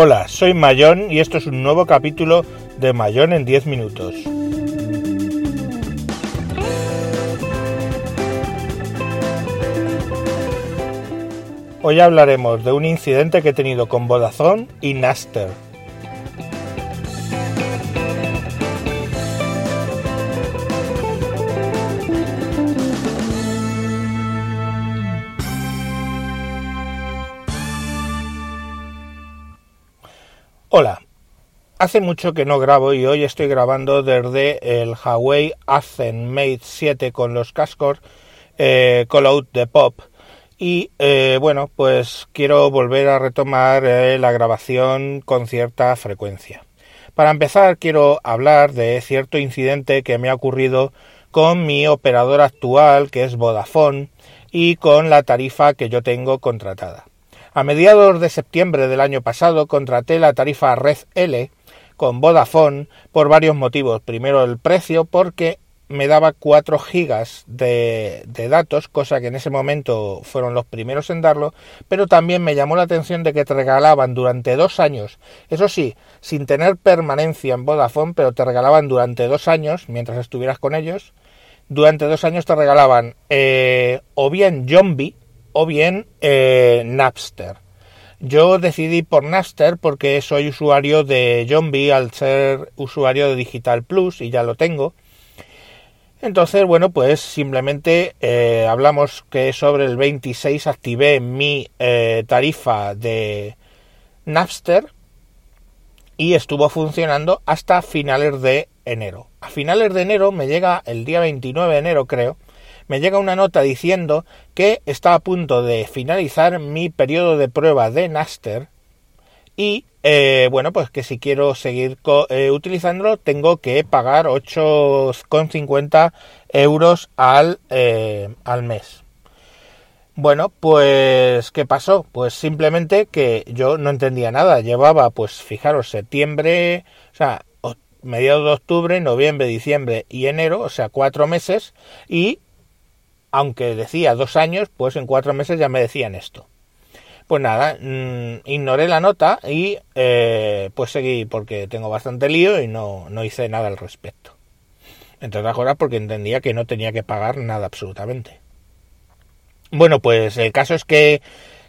Hola, soy Mayón y esto es un nuevo capítulo de Mayón en 10 minutos. Hoy hablaremos de un incidente que he tenido con Vodafone y Naster. Hola, hace mucho que no grabo y hoy estoy grabando desde el Huawei Ascend Mate 7 con los cascos eh, Call Out de Pop y eh, bueno pues quiero volver a retomar eh, la grabación con cierta frecuencia. Para empezar quiero hablar de cierto incidente que me ha ocurrido con mi operador actual que es Vodafone y con la tarifa que yo tengo contratada. A mediados de septiembre del año pasado contraté la tarifa Red L con Vodafone por varios motivos. Primero el precio porque me daba 4 gigas de, datos, cosa que en ese momento fueron los primeros en darlo, pero también me llamó la atención de que te regalaban durante dos años, eso sí, sin tener permanencia en Vodafone, pero te regalaban durante dos años, mientras estuvieras con ellos, durante dos años te regalaban eh, o bien Zombie, o bien eh, Napster. Yo decidí por Napster porque soy usuario de Zombie al ser usuario de Digital Plus y ya lo tengo. Entonces, bueno, pues simplemente eh, hablamos que sobre el 26 activé mi eh, tarifa de Napster y estuvo funcionando hasta finales de enero. A finales de enero me llega el día 29 de enero, creo, me llega una nota diciendo que está a punto de finalizar mi periodo de prueba de Naster y eh, bueno, pues que si quiero seguir eh, utilizándolo tengo que pagar 8,50 euros al, eh, al mes. Bueno, pues ¿qué pasó? Pues simplemente que yo no entendía nada. Llevaba, pues fijaros, septiembre, o sea, mediados de octubre, noviembre, diciembre y enero, o sea, cuatro meses, y aunque decía dos años, pues en cuatro meses ya me decían esto. Pues nada, mm, ignoré la nota y eh, pues seguí porque tengo bastante lío y no, no hice nada al respecto. Entre otras cosas porque entendía que no tenía que pagar nada absolutamente. Bueno, pues el caso es que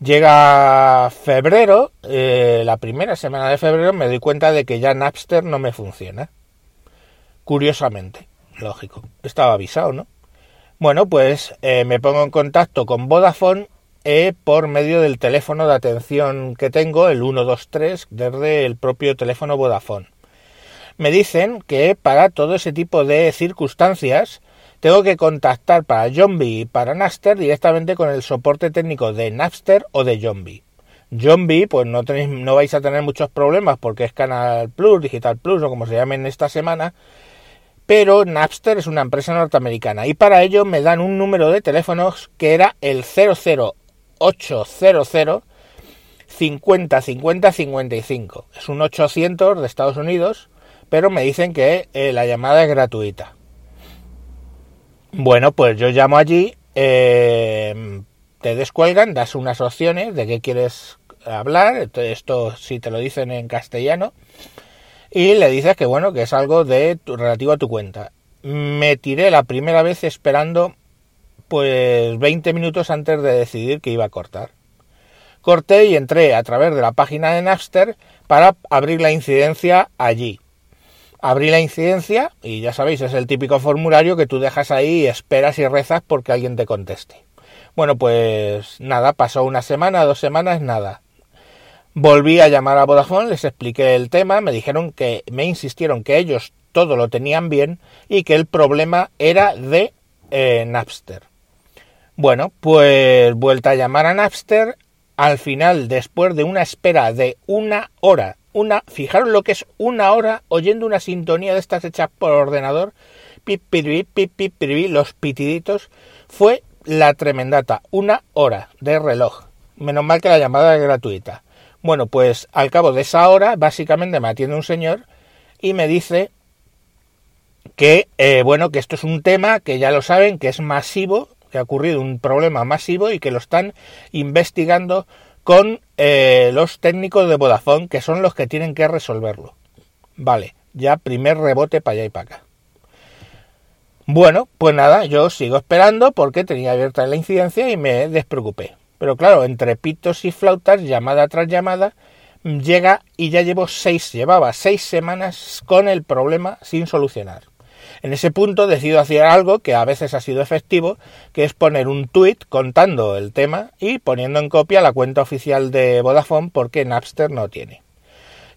llega febrero, eh, la primera semana de febrero me doy cuenta de que ya Napster no me funciona. Curiosamente, lógico. Estaba avisado, ¿no? Bueno, pues eh, me pongo en contacto con Vodafone eh, por medio del teléfono de atención que tengo, el 123, desde el propio teléfono Vodafone. Me dicen que para todo ese tipo de circunstancias tengo que contactar para Zombie y para Napster directamente con el soporte técnico de Napster o de Zombie. Zombie, pues no, tenéis, no vais a tener muchos problemas porque es Canal Plus, Digital Plus o como se llamen esta semana, pero Napster es una empresa norteamericana y para ello me dan un número de teléfonos que era el 00800 50 50 55. Es un 800 de Estados Unidos, pero me dicen que eh, la llamada es gratuita. Bueno, pues yo llamo allí, eh, te descuelgan, das unas opciones de qué quieres hablar, esto si te lo dicen en castellano, y le dices que bueno, que es algo de relativo a tu cuenta. Me tiré la primera vez esperando pues 20 minutos antes de decidir que iba a cortar. Corté y entré a través de la página de Napster para abrir la incidencia allí. Abrí la incidencia y ya sabéis, es el típico formulario que tú dejas ahí y esperas y rezas porque alguien te conteste. Bueno, pues nada, pasó una semana, dos semanas, nada. Volví a llamar a Vodafone, les expliqué el tema, me dijeron que me insistieron que ellos todo lo tenían bien y que el problema era de eh, Napster. Bueno, pues vuelta a llamar a Napster, al final, después de una espera de una hora, una, fijaros lo que es una hora oyendo una sintonía de estas hechas por ordenador, pip, pip, pip, pip, los pitiditos, fue la tremendata, una hora de reloj. Menos mal que la llamada es gratuita. Bueno, pues al cabo de esa hora, básicamente me atiende un señor y me dice que, eh, bueno, que esto es un tema que ya lo saben, que es masivo, que ha ocurrido un problema masivo y que lo están investigando con eh, los técnicos de Vodafone, que son los que tienen que resolverlo. Vale, ya primer rebote para allá y para acá. Bueno, pues nada, yo sigo esperando porque tenía abierta la incidencia y me despreocupé. Pero claro, entre pitos y flautas, llamada tras llamada, llega y ya llevo seis, llevaba seis semanas con el problema sin solucionar. En ese punto decido hacer algo que a veces ha sido efectivo, que es poner un tweet contando el tema y poniendo en copia la cuenta oficial de Vodafone porque Napster no tiene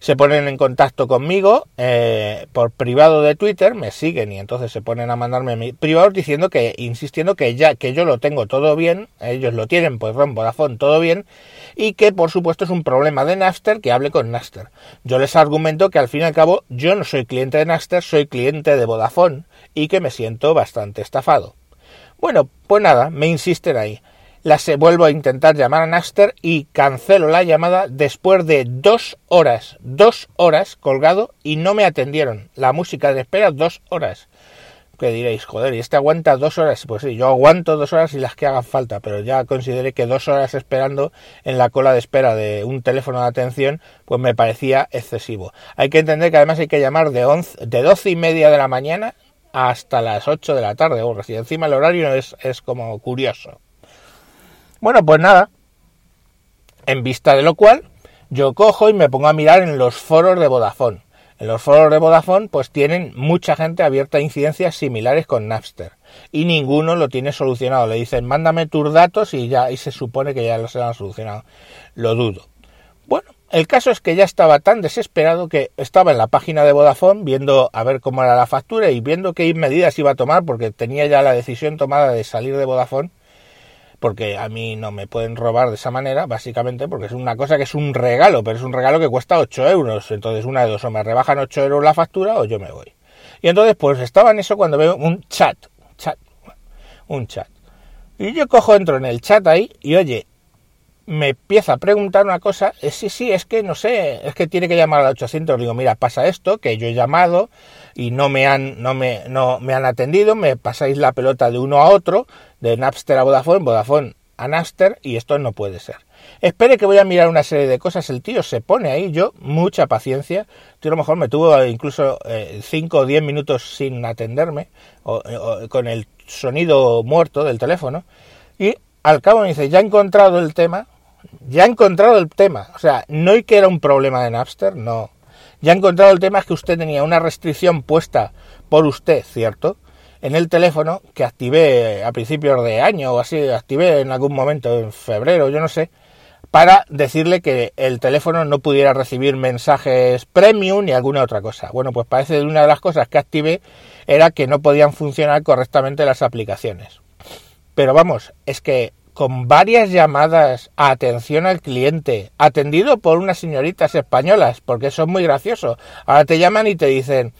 se ponen en contacto conmigo eh, por privado de Twitter, me siguen y entonces se ponen a mandarme privados diciendo que, insistiendo que ya, que yo lo tengo todo bien, ellos lo tienen, pues Ron Vodafone todo bien, y que por supuesto es un problema de Napster, que hable con Napster. Yo les argumento que al fin y al cabo yo no soy cliente de Napster, soy cliente de Vodafone, y que me siento bastante estafado. Bueno, pues nada, me insisten ahí se vuelvo a intentar llamar a Napster y cancelo la llamada después de dos horas, dos horas colgado y no me atendieron. La música de espera dos horas. Que diréis, joder, ¿y este aguanta dos horas? Pues sí, yo aguanto dos horas y las que hagan falta, pero ya consideré que dos horas esperando en la cola de espera de un teléfono de atención, pues me parecía excesivo. Hay que entender que además hay que llamar de, once, de doce y media de la mañana hasta las ocho de la tarde, o si encima el horario es, es como curioso. Bueno, pues nada. En vista de lo cual, yo cojo y me pongo a mirar en los foros de Vodafone. En los foros de Vodafone, pues tienen mucha gente abierta a incidencias similares con Napster. Y ninguno lo tiene solucionado. Le dicen, mándame tus datos y ya, y se supone que ya los han solucionado. Lo dudo. Bueno, el caso es que ya estaba tan desesperado que estaba en la página de Vodafone viendo a ver cómo era la factura y viendo qué medidas iba a tomar porque tenía ya la decisión tomada de salir de Vodafone porque a mí no me pueden robar de esa manera, básicamente porque es una cosa que es un regalo, pero es un regalo que cuesta 8 euros. Entonces, una de dos, o me rebajan 8 euros la factura o yo me voy. Y entonces, pues estaba en eso cuando veo un chat, chat, un chat. Y yo cojo, entro en el chat ahí y oye, me empieza a preguntar una cosa, es, sí, sí, es que no sé, es que tiene que llamar al 800, digo, mira, pasa esto, que yo he llamado y no me han, no me, no me han atendido, me pasáis la pelota de uno a otro, de Napster a Vodafone, Vodafone a Napster, y esto no puede ser. Espere que voy a mirar una serie de cosas, el tío se pone ahí, yo, mucha paciencia, tío a lo mejor me tuvo incluso 5 eh, o 10 minutos sin atenderme, o, con el sonido muerto del teléfono, y al cabo me dice, ya he encontrado el tema, ya he encontrado el tema. O sea, no hay que era un problema de Napster, no. Ya he encontrado el tema es que usted tenía una restricción puesta por usted, ¿cierto? En el teléfono que activé a principios de año o así, activé en algún momento, en febrero, yo no sé, para decirle que el teléfono no pudiera recibir mensajes premium ni alguna otra cosa. Bueno, pues parece que una de las cosas que activé era que no podían funcionar correctamente las aplicaciones. Pero vamos, es que con varias llamadas a atención al cliente, atendido por unas señoritas españolas, porque es muy gracioso. Ahora te llaman y te dicen,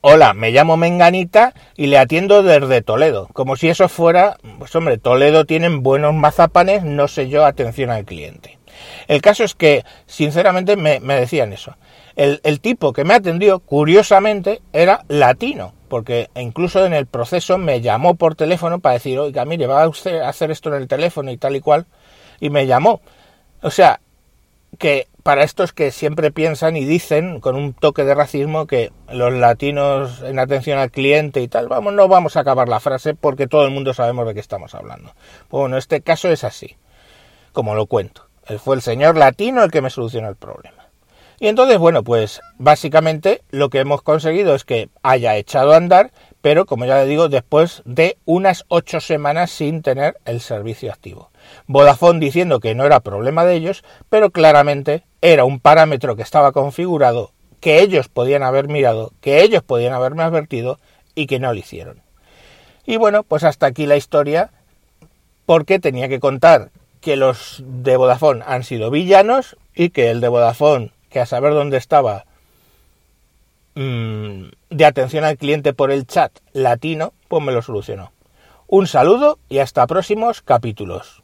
hola, me llamo Menganita y le atiendo desde Toledo. Como si eso fuera, pues hombre, Toledo tienen buenos mazapanes, no sé yo, atención al cliente. El caso es que, sinceramente, me, decían eso. El, el tipo que me atendió, curiosamente, era latino porque incluso en el proceso me llamó por teléfono para decir, oiga, mire, va a usted a hacer esto en el teléfono y tal y cual, y me llamó. O sea, que para estos que siempre piensan y dicen con un toque de racismo que los latinos en atención al cliente y tal, vamos, no vamos a acabar la frase porque todo el mundo sabemos de qué estamos hablando. Bueno, este caso es así, como lo cuento. Fue el señor latino el que me solucionó el problema. Y entonces, bueno, pues básicamente lo que hemos conseguido es que haya echado a andar, pero como ya le digo, después de unas ocho semanas sin tener el servicio activo. Vodafone diciendo que no era problema de ellos, pero claramente era un parámetro que estaba configurado, que ellos podían haber mirado, que ellos podían haberme advertido y que no lo hicieron. Y bueno, pues hasta aquí la historia, porque tenía que contar que los de Vodafone han sido villanos y que el de Vodafone que a saber dónde estaba, mm, de atención al cliente por el chat latino, pues me lo solucionó. Un saludo y hasta próximos capítulos.